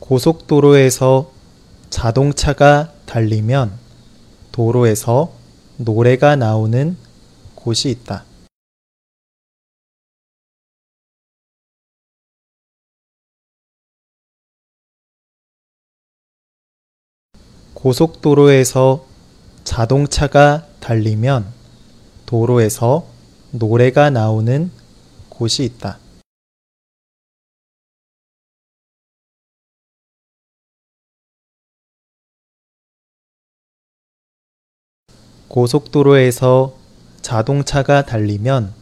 고속도로에서 자동차가 달리면 도로에서 노래가 나오는 곳이 있다. 고속도로에서 자동차가 달리면 도로에서 노래가 나오는 곳이 있다. 고속도로에서 자동차가 달리면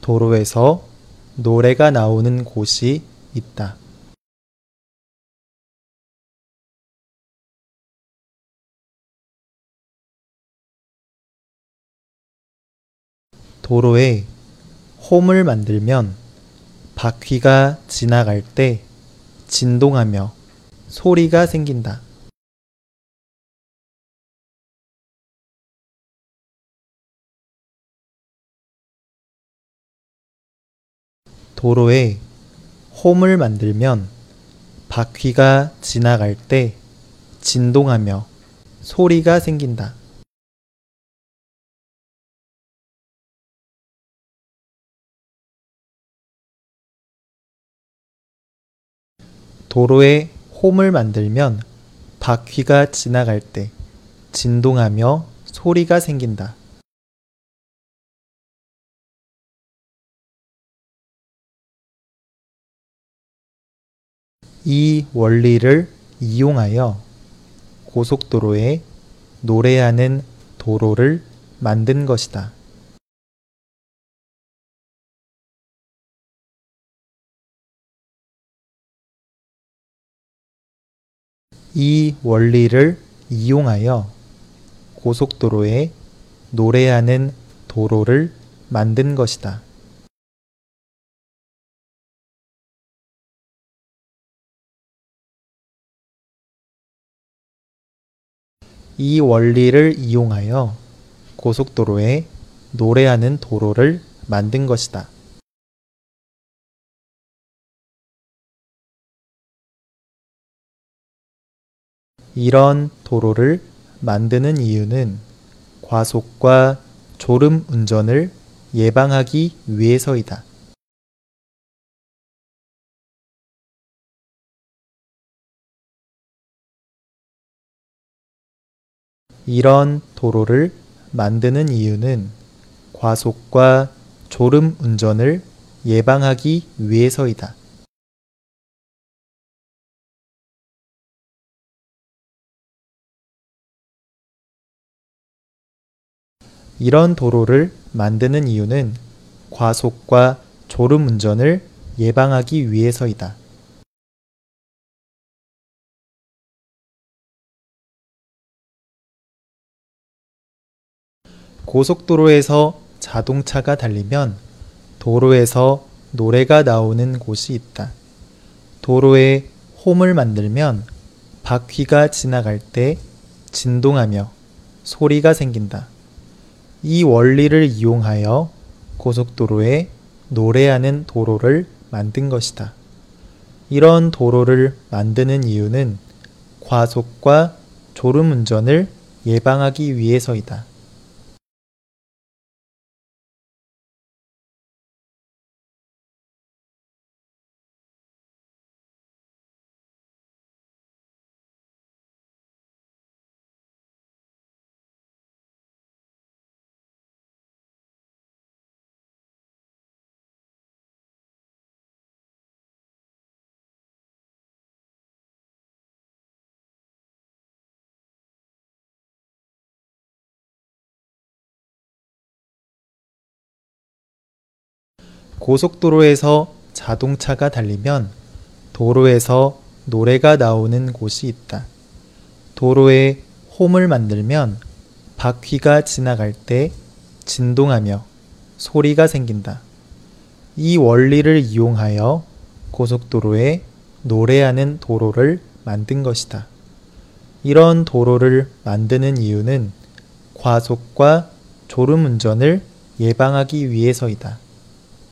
도로에서 노래가 나오는 곳이 있다. 도로에 홈을 만들면 바퀴가 지나갈 때 진동하며 소리가 생긴다. 도로에 홈을 만들면 바퀴가 지나갈 때 진동하며 소리가 생긴다. 도로에 홈을 만들면 바퀴가 지나갈 때 진동하며 소리가 생긴다. 이 원리를 이용하여 고속도로에 노래하는 도로를 만든 것이다. 이 원리를 이용하여 고속도로에 노래하는 도로를 만든 것이다. 이 원리를 이용하여 고속도로에 노래하는 도로를 만든 것이다. 이런 도로를 만드는 이유는 과속과 졸음 운전을 예방하기 위해서이다. 이런 도로를 만드는 이유는 과속과 졸음 운전을 예방하기 위해서이다. 이런 도로를 만드는 이유는 과속과 졸음 운전을 예방하기 위해서이다. 고속도로에서 자동차가 달리면 도로에서 노래가 나오는 곳이 있다. 도로에 홈을 만들면 바퀴가 지나갈 때 진동하며 소리가 생긴다. 이 원리를 이용하여 고속도로에 노래하는 도로를 만든 것이다. 이런 도로를 만드는 이유는 과속과 졸음 운전을 예방하기 위해서이다. 고속도로에서 자동차가 달리면 도로에서 노래가 나오는 곳이 있다. 도로에 홈을 만들면 바퀴가 지나갈 때 진동하며 소리가 생긴다. 이 원리를 이용하여 고속도로에 노래하는 도로를 만든 것이다. 이런 도로를 만드는 이유는 과속과 졸음 운전을 예방하기 위해서이다.